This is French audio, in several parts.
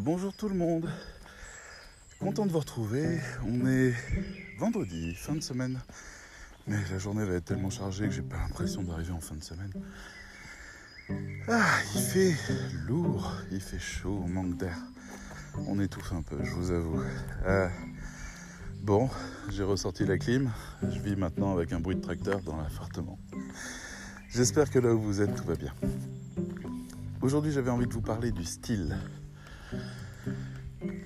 Bonjour tout le monde. Content de vous retrouver. On est vendredi, fin de semaine. Mais la journée va être tellement chargée que j'ai pas l'impression d'arriver en fin de semaine. Ah, il fait lourd, il fait chaud, on manque d'air. On étouffe un peu, je vous avoue. Euh, bon, j'ai ressorti la clim. Je vis maintenant avec un bruit de tracteur dans l'appartement. J'espère que là où vous êtes, tout va bien. Aujourd'hui, j'avais envie de vous parler du style.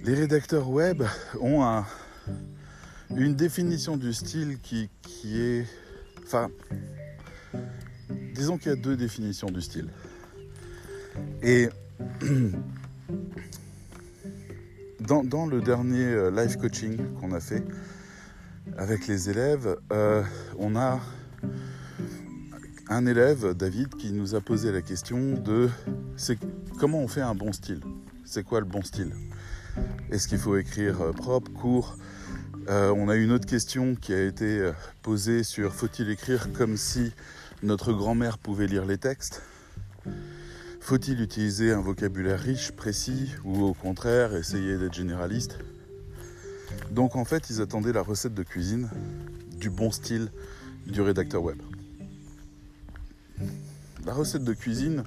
Les rédacteurs web ont un, une définition du style qui, est... Enfin, disons qu'il y a deux définitions du style. Et dans, le dernier euh, live coaching qu'on a fait avec les élèves, euh, on a un élève, David, qui nous a posé la question de comment on fait un bon style C'est quoi le bon style? Est-ce qu'il faut écrire euh, propre, court? Euh, On a une autre question qui a été euh, posée sur faut-il écrire comme si notre grand-mère pouvait lire les textes? Faut-il utiliser un vocabulaire riche, précis, ou au contraire essayer d'être généraliste? Donc en fait, ils attendaient la recette de cuisine du bon style du rédacteur web. La recette de cuisine,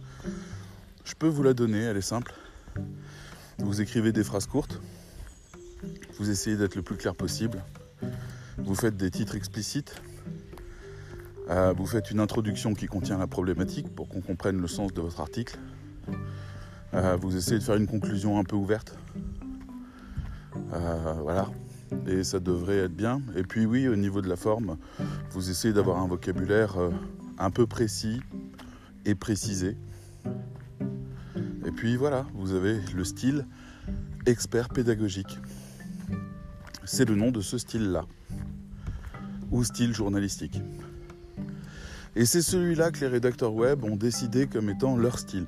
je peux vous la donner, elle est simple. Vous écrivez des phrases courtes, vous essayez d'être le plus clair possible, vous faites des titres explicites, euh, vous faites une introduction qui contient la problématique pour qu'on comprenne le sens de votre article, Euh, vous essayez de faire une conclusion un peu ouverte. Euh, voilà, et ça devrait être bien. Et puis oui, au niveau de la forme, vous essayez d'avoir un vocabulaire un peu précis et précisé. Puis voilà, vous avez le style expert pédagogique. C'est le nom de ce style-là. Ou style journalistique. Et c'est celui-là que les rédacteurs web ont décidé comme étant leur style.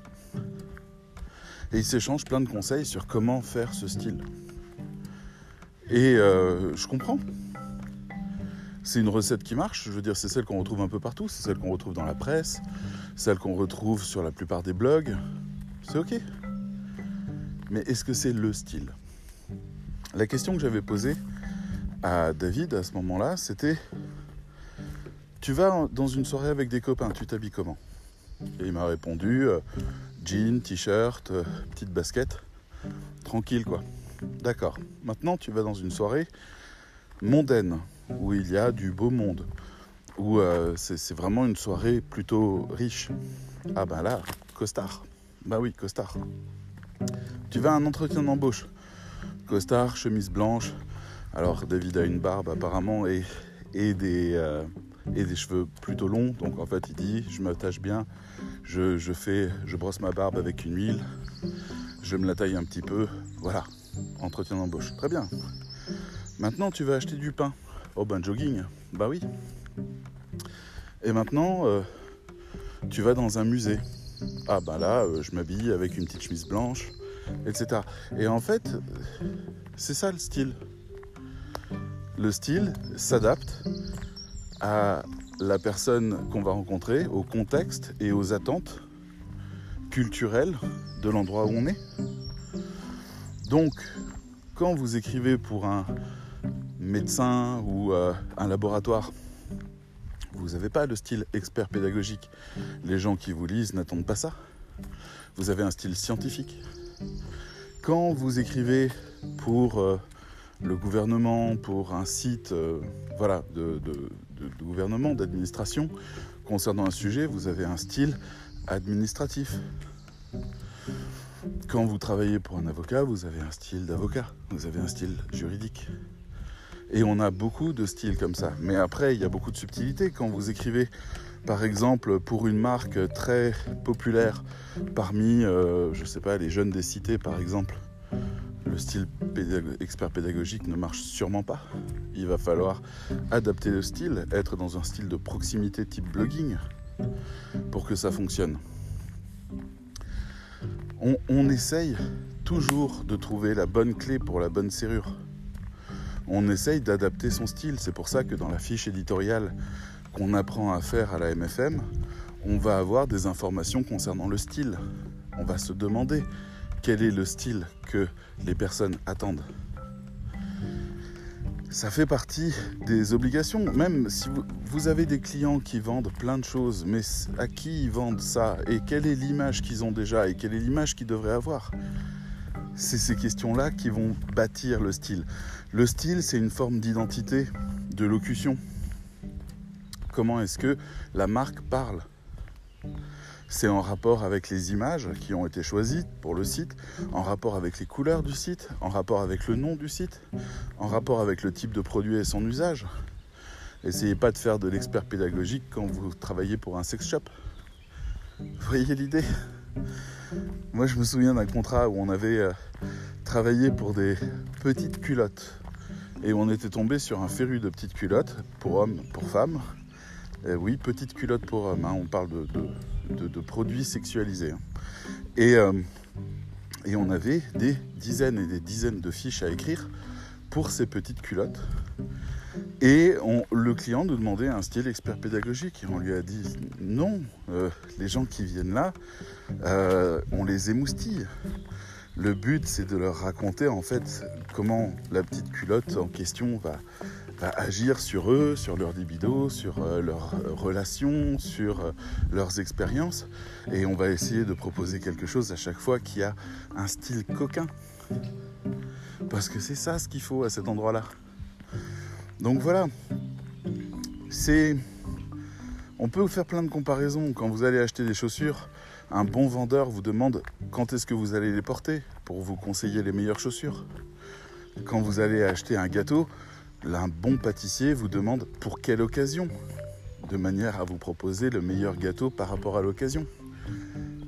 Et ils s'échangent plein de conseils sur comment faire ce style. Et euh, je comprends. C'est une recette qui marche, je veux dire, c'est celle qu'on retrouve un peu partout, c'est celle qu'on retrouve dans la presse, celle qu'on retrouve sur la plupart des blogs. C'est ok. Mais est-ce que c'est le style? La question que j'avais posée à David à ce moment-là, c'était Tu vas dans une soirée avec des copains, tu t'habilles comment? Et il m'a répondu euh, jean, t-shirt, euh, petite basket, tranquille quoi. D'accord. Maintenant, tu vas dans une soirée mondaine où il y a du beau monde, où euh, c'est c'est vraiment une soirée plutôt riche. Ah ben là, costard. Bah oui, costard. Tu vas à un entretien d'embauche? Costard, chemise blanche. Alors David a une barbe apparemment et, euh, des cheveux plutôt longs. Donc en fait il dit je m'attache bien, je, je fais, je brosse ma barbe avec une huile, je me la taille un petit peu. Voilà, entretien d'embauche. Très bien. Maintenant tu vas acheter du pain? Oh ben jogging. Bah oui. Et maintenant euh, tu vas dans un musée. Ah ben là, euh, je m'habille avec une petite chemise blanche, etc. Et en fait, c'est ça le style. Le style s'adapte à la personne qu'on va rencontrer, au contexte et aux attentes culturelles de l'endroit où on est. Donc, quand vous écrivez pour un médecin ou euh, un laboratoire, vous n'avez pas le style expert pédagogique. Les gens qui vous lisent n'attendent pas ça. Vous avez un style scientifique. Quand vous écrivez pour euh, le gouvernement, pour un site euh, voilà, de, gouvernement, d'administration, concernant un sujet, vous avez un style administratif. Quand vous travaillez pour un avocat, vous avez un style d'avocat, vous avez un style juridique. Et on a beaucoup de styles comme ça. Mais après, il y a beaucoup de subtilités. Quand vous écrivez, par exemple, pour une marque très populaire parmi, euh, je ne sais pas, les jeunes des cités, par exemple, le style expert pédagogique ne marche sûrement pas. Il va falloir adapter le style, être dans un style de proximité type blogging pour que ça fonctionne. On, on essaye toujours de trouver la bonne clé pour la bonne serrure. On essaye d'adapter son style. C'est pour ça que dans la fiche éditoriale qu'on apprend à faire à la MFM, on va avoir des informations concernant le style. On va se demander quel est le style que les personnes attendent. Ça fait partie des obligations. Même si vous, avez des clients qui vendent plein de choses, mais à qui ils vendent ça? Et quelle est l'image qu'ils ont déjà? Et quelle est l'image qu'ils devraient avoir? C'est ces questions-là qui vont bâtir le style. Le style, c'est une forme d'identité, de locution. Comment est-ce que la marque parle? C'est en rapport avec les images qui ont été choisies pour le site, en rapport avec les couleurs du site, en rapport avec le nom du site, en rapport avec le type de produit et son usage. Essayez pas de faire de l'expert pédagogique quand vous travaillez pour un sex shop. Vous voyez l'idée? Moi je me souviens d'un contrat où on avait euh, travaillé pour des petites culottes et on était tombé sur un féru de petites culottes pour hommes, pour femmes. oui, petites culottes pour hommes, hein. on parle de produits sexualisés. Hein. Euh, et on avait des dizaines et des dizaines de fiches à écrire pour ces petites culottes. Et le client nous demandait un style expert pédagogique. Et on lui a dit non, euh, les gens qui viennent là, euh, on les émoustille. Le but, c'est de leur raconter en fait comment la petite culotte en question va, agir sur eux, sur leur libido, sur euh, leurs relations, sur leurs expériences. Et on va essayer de proposer quelque chose à chaque fois qui a un style coquin. Parce que c'est ça ce qu'il faut à cet endroit-là. Donc voilà. C'est. On peut faire plein de comparaisons. Quand vous allez acheter des chaussures, un bon vendeur vous demande quand est-ce que vous allez les porter pour vous conseiller les meilleures chaussures. Quand vous allez acheter un gâteau, un bon pâtissier vous demande pour quelle occasion, de manière à vous proposer le meilleur gâteau par rapport à l'occasion.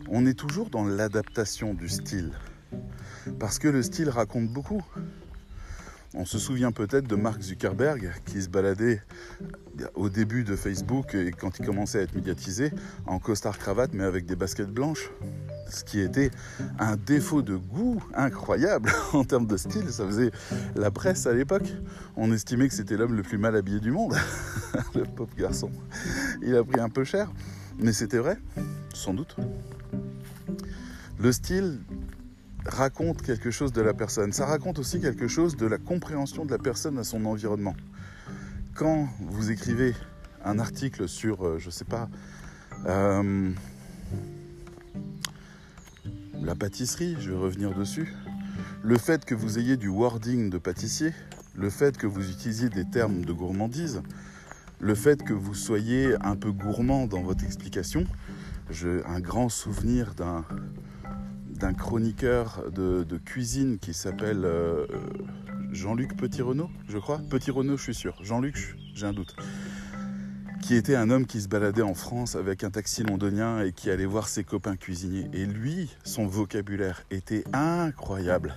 On est toujours dans l'adaptation du style, parce que le style raconte beaucoup. On se souvient peut-être de Mark Zuckerberg qui se baladait au début de Facebook et quand il commençait à être médiatisé en costard cravate mais avec des baskets blanches. Ce qui était un défaut de goût incroyable en termes de style. Ça faisait la presse à l'époque. On estimait que c'était l'homme le plus mal habillé du monde. le pauvre garçon. Il a pris un peu cher. Mais c'était vrai, sans doute. Le style raconte quelque chose de la personne. Ça raconte aussi quelque chose de la compréhension de la personne à son environnement. Quand vous écrivez un article sur, euh, je sais pas, euh, la pâtisserie, je vais revenir dessus, le fait que vous ayez du wording de pâtissier, le fait que vous utilisiez des termes de gourmandise, le fait que vous soyez un peu gourmand dans votre explication, j'ai un grand souvenir d'un d'un chroniqueur de, cuisine qui s'appelle euh, Jean-Luc Petit-Renault, je crois. Petit-Renault, je suis sûr. Jean-Luc, j'ai un doute. Qui était un homme qui se baladait en France avec un taxi londonien et qui allait voir ses copains cuisiniers. Et lui, son vocabulaire était incroyable.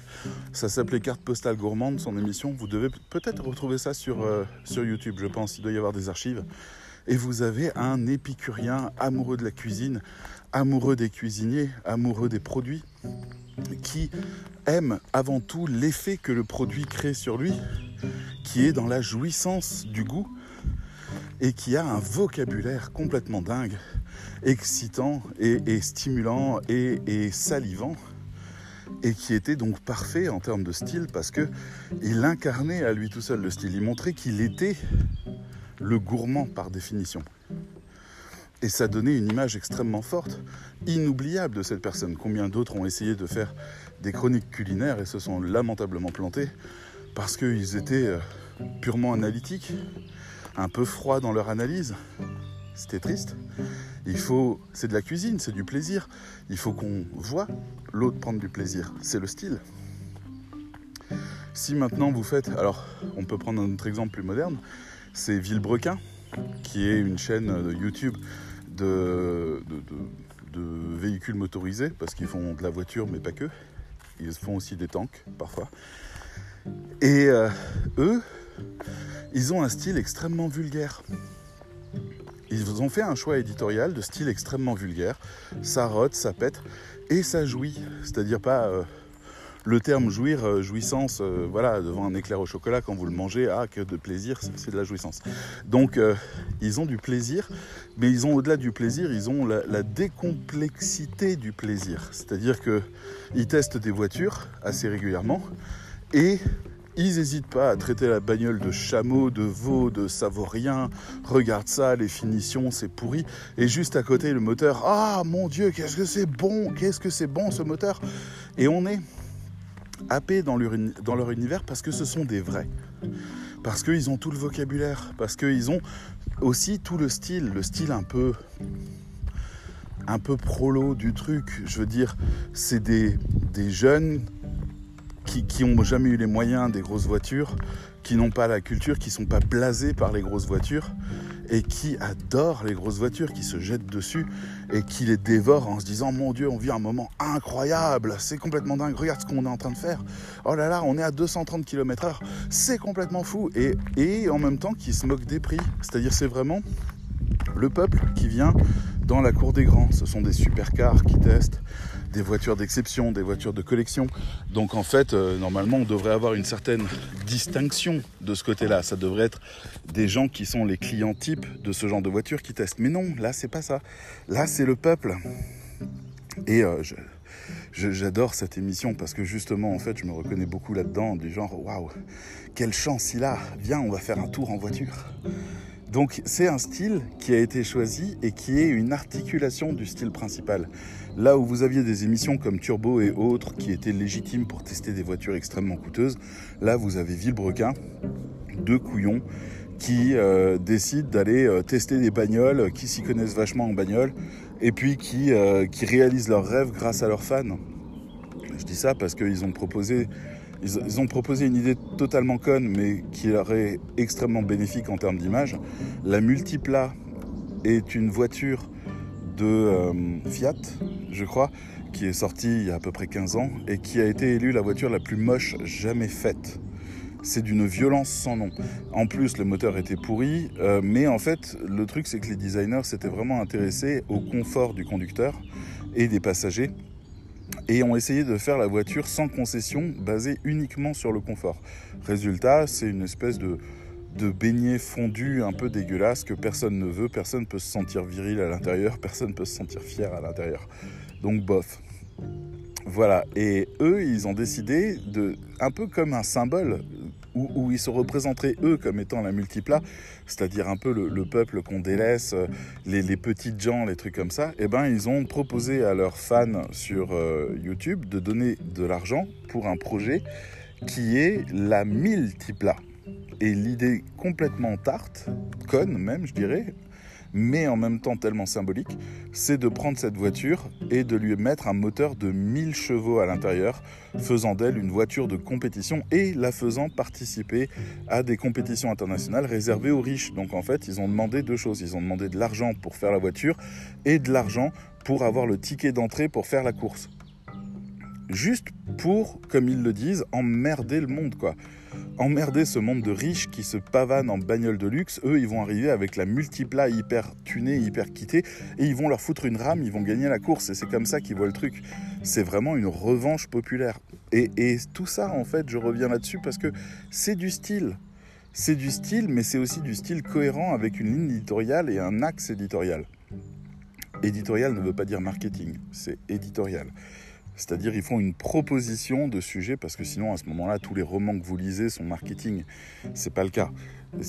Ça s'appelait Carte postale gourmande, son émission. Vous devez peut-être retrouver ça sur, euh, sur YouTube, je pense. Il doit y avoir des archives. Et vous avez un épicurien amoureux de la cuisine amoureux des cuisiniers, amoureux des produits, qui aime avant tout l'effet que le produit crée sur lui, qui est dans la jouissance du goût et qui a un vocabulaire complètement dingue, excitant et, stimulant et, salivant et qui était donc parfait en termes de style parce que il incarnait à lui tout seul le style. Il montrait qu'il était le gourmand par définition. Et ça donnait une image extrêmement forte, inoubliable de cette personne. Combien d'autres ont essayé de faire des chroniques culinaires et se sont lamentablement plantés parce qu'ils étaient euh, purement analytiques, un peu froids dans leur analyse. C'était triste. Il faut, c'est de la cuisine, c'est du plaisir. Il faut qu'on voit l'autre prendre du plaisir. C'est le style. Si maintenant vous faites, alors on peut prendre un autre exemple plus moderne, c'est Villebrequin, qui est une chaîne YouTube de, véhicules motorisés, parce qu'ils font de la voiture, mais pas que. Ils font aussi des tanks, parfois. Et euh, eux, ils ont un style extrêmement vulgaire. Ils ont fait un choix éditorial de style extrêmement vulgaire. Ça rote, ça pète, et ça jouit. C'est-à-dire pas... Euh, le terme jouir, euh, jouissance, euh, voilà, devant un éclair au chocolat quand vous le mangez, ah que de plaisir, c'est de la jouissance. Donc ils ont du plaisir, mais ils ont au-delà du plaisir, ils ont la, la décomplexité du plaisir. C'est-à-dire qu'ils testent des voitures assez régulièrement et ils n'hésitent pas à traiter la bagnole de chameau, de veau, de savorien. Regarde ça, les finitions, c'est pourri. Et juste à côté, le moteur. Ah mon Dieu, qu'est-ce que c'est bon Qu'est-ce que c'est bon ce moteur Et on est happé dans leur, dans leur univers parce que ce sont des vrais. Parce qu'ils ont tout le vocabulaire. Parce qu'ils ont aussi tout le style. Le style un peu un peu prolo du truc. Je veux dire, c'est des, des jeunes qui n'ont jamais eu les moyens des grosses voitures, qui n'ont pas la culture, qui sont pas blasés par les grosses voitures et qui adorent les grosses voitures, qui se jettent dessus et qui les dévorent en se disant mon Dieu, on vit un moment incroyable, c'est complètement dingue, regarde ce qu'on est en train de faire. Oh là là, on est à 230 km/h, c'est complètement fou. Et, en même temps, qui se moquent des prix. C'est-à-dire, c'est vraiment le peuple qui vient dans la cour des grands. Ce sont des supercars qui testent des voitures d'exception, des voitures de collection. Donc en fait, euh, normalement, on devrait avoir une certaine distinction de ce côté-là. Ça devrait être des gens qui sont les clients types de ce genre de voiture qui testent. Mais non, là, c'est pas ça. Là, c'est le peuple. Et euh, j'adore cette émission parce que justement, en fait, je me reconnais beaucoup là-dedans, du genre, waouh, quelle chance il a. Viens, on va faire un tour en voiture. Donc c'est un style qui a été choisi et qui est une articulation du style principal. Là où vous aviez des émissions comme Turbo et autres qui étaient légitimes pour tester des voitures extrêmement coûteuses, là vous avez Villebrequin, deux couillons qui euh, décident d'aller euh, tester des bagnoles, qui s'y connaissent vachement en bagnole, et puis qui, euh, qui réalisent leurs rêves grâce à leurs fans. Je dis ça parce qu'ils ont proposé ils, ont proposé une idée totalement conne, mais qui est extrêmement bénéfique en termes d'image. La Multipla est une voiture de euh, Fiat, je crois, qui est sortie il y a à peu près 15 ans et qui a été élue la voiture la plus moche jamais faite. C'est d'une violence sans nom. En plus, le moteur était pourri, euh, mais en fait, le truc, c'est que les designers s'étaient vraiment intéressés au confort du conducteur et des passagers et ont essayé de faire la voiture sans concession, basée uniquement sur le confort. Résultat, c'est une espèce de, de beignet fondu un peu dégueulasse que personne ne veut, personne ne peut se sentir viril à l'intérieur, personne ne peut se sentir fier à l'intérieur. Donc bof. Voilà, et eux, ils ont décidé de, un peu comme un symbole, où, ils se représenteraient eux comme étant la multipla, c'est-à-dire un peu le, peuple qu'on délaisse, euh, les, petites gens, les trucs comme ça, et eh ben ils ont proposé à leurs fans sur euh, YouTube de donner de l'argent pour un projet qui est la multipla. Et l'idée complètement tarte, conne même, je dirais, mais en même temps tellement symbolique, c'est de prendre cette voiture et de lui mettre un moteur de 1000 chevaux à l'intérieur, faisant d'elle une voiture de compétition et la faisant participer à des compétitions internationales réservées aux riches. Donc en fait, ils ont demandé deux choses. Ils ont demandé de l'argent pour faire la voiture et de l'argent pour avoir le ticket d'entrée pour faire la course. Juste pour, comme ils le disent, emmerder le monde, quoi emmerder ce monde de riches qui se pavanent en bagnole de luxe. Eux, ils vont arriver avec la multipla hyper tunée, hyper quittée, et ils vont leur foutre une rame, ils vont gagner la course. Et c'est comme ça qu'ils voient le truc. C'est vraiment une revanche populaire. Et, et tout ça, en fait, je reviens là-dessus parce que c'est du style. C'est du style, mais c'est aussi du style cohérent avec une ligne éditoriale et un axe éditorial. Éditorial ne veut pas dire marketing, c'est éditorial. C'est-à-dire ils font une proposition de sujet parce que sinon à ce moment-là tous les romans que vous lisez sont marketing. C'est pas le cas.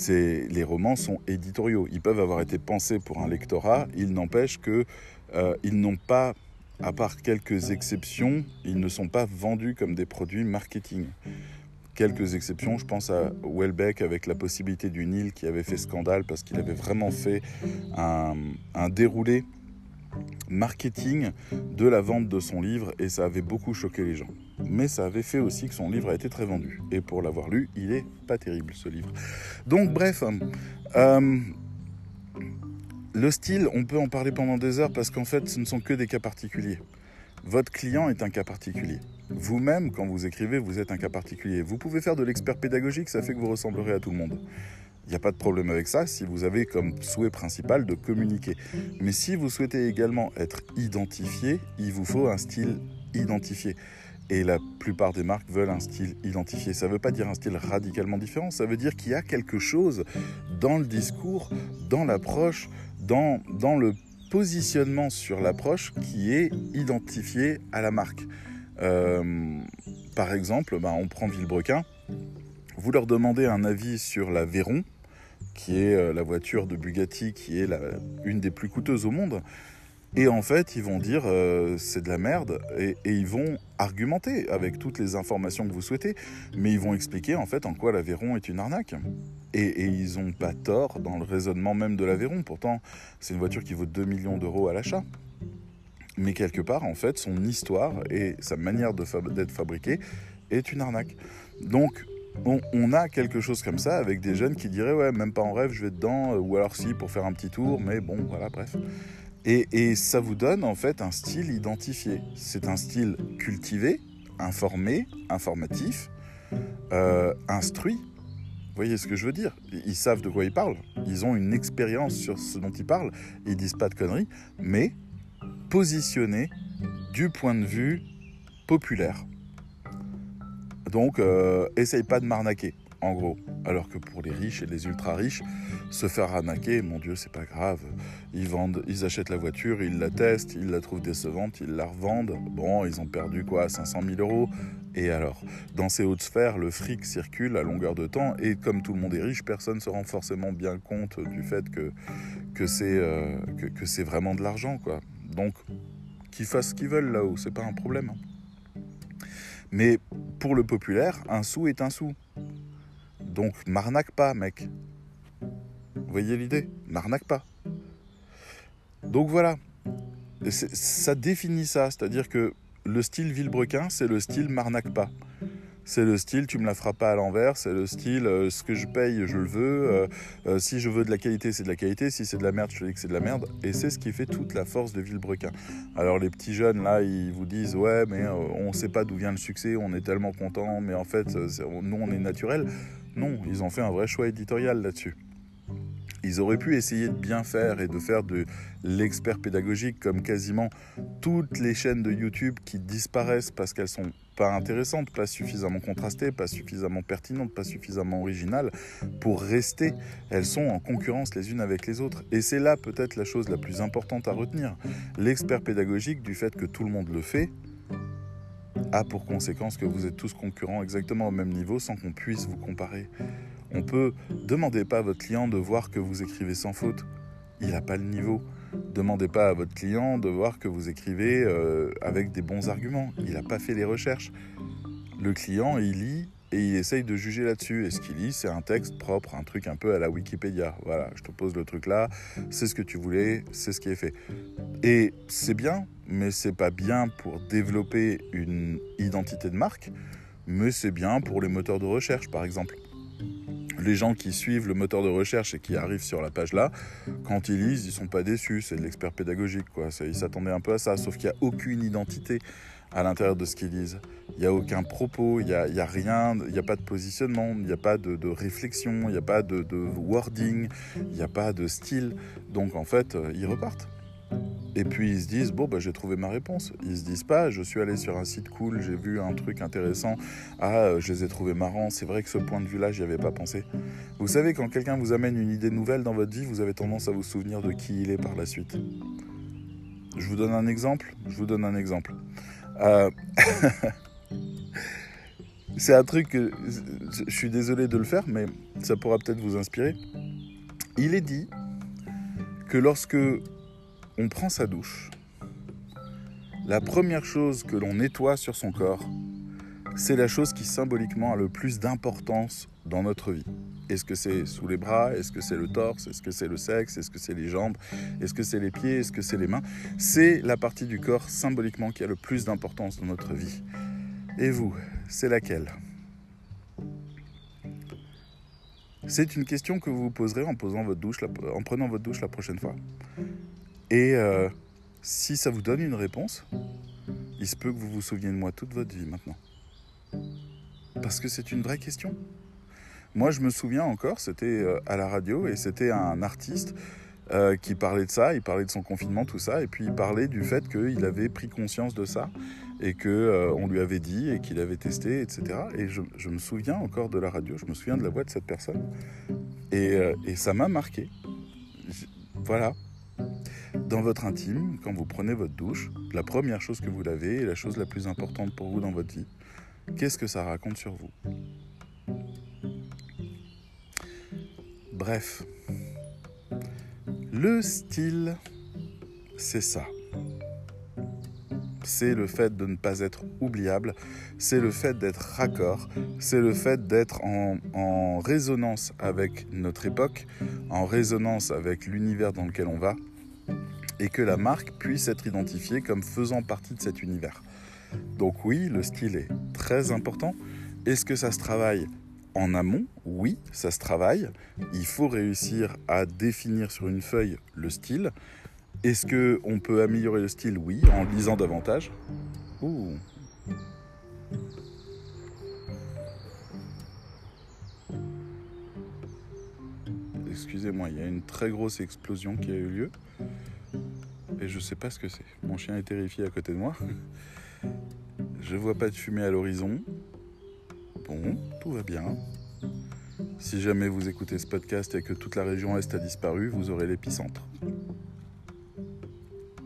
Les romans sont éditoriaux. Ils peuvent avoir été pensés pour un lectorat. Il n'empêche que euh, ils n'ont pas, à part quelques exceptions, ils ne sont pas vendus comme des produits marketing. Quelques exceptions, je pense à Welbeck avec la possibilité du Nil qui avait fait scandale parce qu'il avait vraiment fait un, un déroulé marketing de la vente de son livre et ça avait beaucoup choqué les gens. Mais ça avait fait aussi que son livre a été très vendu. Et pour l'avoir lu, il est pas terrible ce livre. Donc bref, euh, le style, on peut en parler pendant des heures parce qu'en fait, ce ne sont que des cas particuliers. Votre client est un cas particulier. Vous-même, quand vous écrivez, vous êtes un cas particulier. Vous pouvez faire de l'expert pédagogique, ça fait que vous ressemblerez à tout le monde. Il n'y a pas de problème avec ça si vous avez comme souhait principal de communiquer. Mais si vous souhaitez également être identifié, il vous faut un style identifié. Et la plupart des marques veulent un style identifié. Ça ne veut pas dire un style radicalement différent, ça veut dire qu'il y a quelque chose dans le discours, dans l'approche, dans, le positionnement sur l'approche qui est identifié à la marque. Euh, par exemple, ben, on prend Villebrequin, vous leur demandez un avis sur la Véron, qui est euh, la voiture de Bugatti qui est une des plus coûteuses au monde. Et en fait, ils vont dire euh, c'est de la merde et, ils vont argumenter avec toutes les informations que vous souhaitez, mais ils vont expliquer en fait en quoi l'Aveyron est une arnaque. Et, ils n'ont pas tort dans le raisonnement même de l'Aveyron. Pourtant, c'est une voiture qui vaut 2 millions d'euros à l'achat. Mais quelque part, en fait, son histoire et sa manière d'être fabriquée est une arnaque. Donc, on, on, a quelque chose comme ça avec des jeunes qui diraient ouais, même pas en rêve, je vais dedans, ou alors si pour faire un petit tour, mais bon, voilà, bref. Et, ça vous donne en fait un style identifié. C'est un style cultivé, informé, informatif, euh, instruit. Vous voyez ce que je veux dire? Ils savent de quoi ils parlent. Ils ont une expérience sur ce dont ils parlent. Ils disent pas de conneries, mais positionné du point de vue populaire. Donc, euh, essaye pas de m'arnaquer en gros. Alors que pour les riches et les ultra riches, se faire arnaquer, mon Dieu, c'est pas grave. Ils vendent, ils achètent la voiture, ils la testent, ils la trouvent décevante, ils la revendent. Bon, ils ont perdu quoi, 500 000 euros? Et alors, dans ces hautes sphères, le fric circule à longueur de temps et comme tout le monde est riche, personne ne se rend forcément bien compte du fait que, que c'est euh, que, que c'est vraiment de l'argent, quoi. Donc, qu'ils fassent ce qu'ils veulent là-haut, c'est pas un problème. Mais pour le populaire, un sou est un sou. Donc m'arnaque pas, mec. Vous voyez l'idée? M'arnaque pas. Donc voilà. Ça définit ça, c'est-à-dire que le style Villebrequin, c'est le style m'arnaque pas. C'est le style, tu me la feras pas à l'envers. C'est le style, euh, ce que je paye, je le veux. Euh, euh, si je veux de la qualité, c'est de la qualité. Si c'est de la merde, je te dis que c'est de la merde. Et c'est ce qui fait toute la force de Villebrequin. Alors les petits jeunes là, ils vous disent ouais, mais on sait pas d'où vient le succès. On est tellement content, mais en fait, nous on est naturel. Non, ils ont fait un vrai choix éditorial là-dessus. Ils auraient pu essayer de bien faire et de faire de l'expert pédagogique comme quasiment toutes les chaînes de YouTube qui disparaissent parce qu'elles sont pas intéressantes, pas suffisamment contrastées, pas suffisamment pertinentes, pas suffisamment originales pour rester. Elles sont en concurrence les unes avec les autres. Et c'est là peut-être la chose la plus importante à retenir. L'expert pédagogique du fait que tout le monde le fait, a pour conséquence que vous êtes tous concurrents exactement au même niveau sans qu'on puisse vous comparer. On peut demander pas à votre client de voir que vous écrivez sans faute. Il n'a pas le niveau. Demandez pas à votre client de voir que vous écrivez euh, avec des bons arguments. Il n'a pas fait les recherches. Le client, il lit et il essaye de juger là-dessus. Et ce qu'il lit, c'est un texte propre, un truc un peu à la Wikipédia. Voilà, je te pose le truc là, c'est ce que tu voulais, c'est ce qui est fait. Et c'est bien, mais c'est pas bien pour développer une identité de marque, mais c'est bien pour les moteurs de recherche, par exemple. Les gens qui suivent le moteur de recherche et qui arrivent sur la page là, quand ils lisent, ils sont pas déçus. C'est de l'expert pédagogique, quoi. Ils s'attendaient un peu à ça, sauf qu'il n'y a aucune identité à l'intérieur de ce qu'ils disent. Il n'y a aucun propos, il n'y a, a, rien, il n'y a pas de positionnement, il n'y a pas de, réflexion, il n'y a pas de, de wording, il n'y a pas de style. Donc en fait, euh, ils repartent. Et puis ils se disent, bon, bah, j'ai trouvé ma réponse. Ils se disent pas, je suis allé sur un site cool, j'ai vu un truc intéressant, ah, euh, je les ai trouvés marrants, c'est vrai que ce point de vue-là, j'y avais pas pensé. Vous savez, quand quelqu'un vous amène une idée nouvelle dans votre vie, vous avez tendance à vous souvenir de qui il est par la suite. Je vous donne un exemple, je vous donne un exemple. Euh, c'est un truc que je suis désolé de le faire, mais ça pourra peut-être vous inspirer. Il est dit que lorsque on prend sa douche, la première chose que l'on nettoie sur son corps, c'est la chose qui symboliquement a le plus d'importance dans notre vie. Est-ce que c'est sous les bras? Est-ce que c'est le torse? Est-ce que c'est le sexe? Est-ce que c'est les jambes? Est-ce que c'est les pieds? Est-ce que c'est les mains? C'est la partie du corps symboliquement qui a le plus d'importance dans notre vie. Et vous, c'est laquelle? C'est une question que vous vous poserez en, en prenant votre douche la prochaine fois. Et euh, si ça vous donne une réponse, il se peut que vous vous souveniez de moi toute votre vie maintenant. Parce que c'est une vraie question. Moi, je me souviens encore, c'était euh, à la radio et c'était un artiste euh, qui parlait de ça, il parlait de son confinement, tout ça, et puis il parlait du fait qu'il avait pris conscience de ça et que euh, on lui avait dit et qu'il avait testé, etc. Et je, me souviens encore de la radio, je me souviens de la voix de cette personne, et, ça m'a marqué. Voilà. Dans votre intime, quand vous prenez votre douche, la première chose que vous lavez est la chose la plus importante pour vous dans votre vie. Qu'est-ce que ça raconte sur vous? Bref, le style, c'est ça. C'est le fait de ne pas être oubliable, c'est le fait d'être raccord, c'est le fait d'être en, en, résonance avec notre époque, en résonance avec l'univers dans lequel on va, et que la marque puisse être identifiée comme faisant partie de cet univers. Donc oui, le style est très important. Est-ce que ça se travaille en amont, oui, ça se travaille. Il faut réussir à définir sur une feuille le style. Est-ce qu'on peut améliorer le style? Oui, en lisant davantage. Ouh. Excusez-moi, il y a une très grosse explosion qui a eu lieu. Et je sais pas ce que c'est. Mon chien est terrifié à côté de moi. Je vois pas de fumée à l'horizon. Bon, tout va bien. Si jamais vous écoutez ce podcast et que toute la région Est a disparu, vous aurez l'épicentre.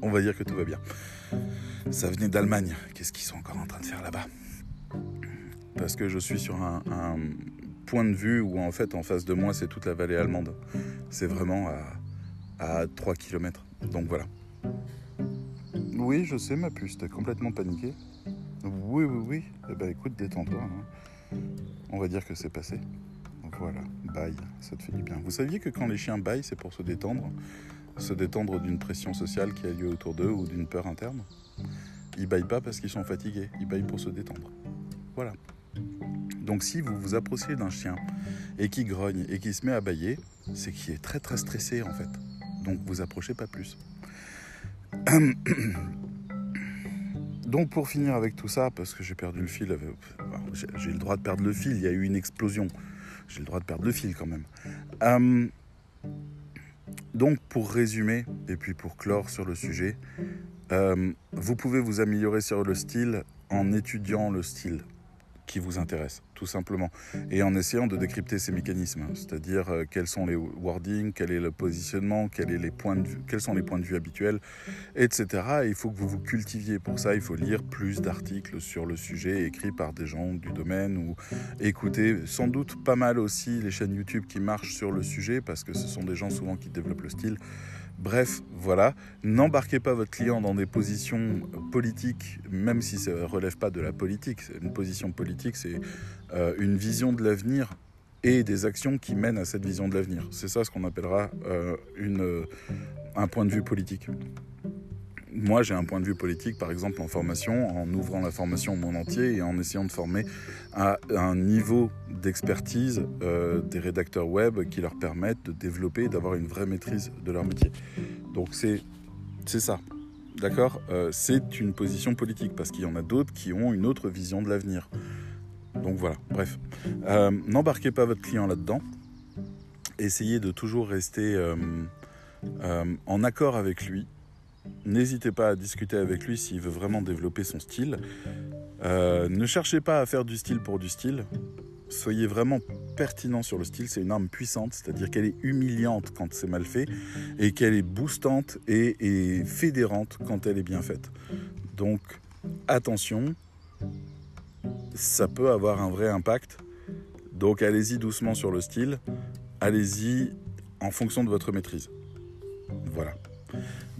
On va dire que tout va bien. Ça venait d'Allemagne. Qu'est-ce qu'ils sont encore en train de faire là-bas? Parce que je suis sur un, un, point de vue où en fait en face de moi c'est toute la vallée allemande. C'est vraiment à, à 3 km. Donc voilà. Oui, je sais ma puce, t'es complètement paniqué. Oui, oui, oui. Eh ben écoute, détends-toi. Hein. On va dire que c'est passé. Voilà, baille, ça te fait du bien. Vous saviez que quand les chiens baillent, c'est pour se détendre? Se détendre d'une pression sociale qui a lieu autour d'eux ou d'une peur interne? Ils baillent pas parce qu'ils sont fatigués, ils baillent pour se détendre. Voilà. Donc si vous vous approchez d'un chien et qui grogne et qui se met à bailler, c'est qu'il est très très stressé en fait. Donc vous approchez pas plus. Donc pour finir avec tout ça, parce que j'ai perdu le fil, j'ai le droit de perdre le fil, il y a eu une explosion, j'ai le droit de perdre le fil quand même. Euh, donc pour résumer, et puis pour clore sur le sujet, euh, vous pouvez vous améliorer sur le style en étudiant le style qui vous intéresse, tout simplement, et en essayant de décrypter ces mécanismes, c'est-à-dire euh, quels sont les wordings, quel est le positionnement, quels, sont les points de vue habituels, etc. Et il faut que vous vous cultiviez. Pour ça, il faut lire plus d'articles sur le sujet écrits par des gens du domaine ou écouter sans doute pas mal aussi les chaînes YouTube qui marchent sur le sujet parce que ce sont des gens souvent qui développent le style. Bref, voilà, n'embarquez pas votre client dans des positions politiques, même si ça ne relève pas de la politique. Une position politique, c'est euh, une vision de l'avenir et des actions qui mènent à cette vision de l'avenir. C'est ça ce qu'on appellera euh, un point de vue politique moi, j'ai un point de vue politique, par exemple, en formation, en ouvrant la formation au monde entier et en essayant de former à un niveau d'expertise euh, des rédacteurs web qui leur permettent de développer et d'avoir une vraie maîtrise de leur métier. Donc, c'est ça. D'accord? Euh, C'est une position politique parce qu'il y en a d'autres qui ont une autre vision de l'avenir. Donc voilà, bref. Euh, N'embarquez pas votre client là-dedans. Essayez de toujours rester en accord avec lui N'hésitez pas à discuter avec lui s'il veut vraiment développer son style. Euh, ne cherchez pas à faire du style pour du style. Soyez vraiment pertinent sur le style. C'est une arme puissante, c'est-à-dire qu'elle est humiliante quand c'est mal fait et qu'elle est boostante et, et fédérante quand elle est bien faite. Donc attention, ça peut avoir un vrai impact. Donc allez-y doucement sur le style. Allez-y en fonction de votre maîtrise.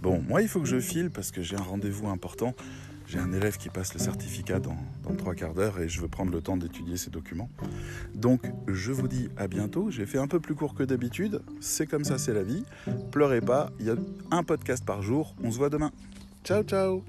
Bon, moi, il faut que je file parce que j'ai un rendez-vous important. J'ai un élève qui passe le certificat dans, dans trois quarts d'heure et je veux prendre le temps d'étudier ces documents. Donc, je vous dis à bientôt. J'ai fait un peu plus court que d'habitude. C'est comme ça, c'est la vie. Pleurez pas. Il y a un podcast par jour. On se voit demain. Ciao, ciao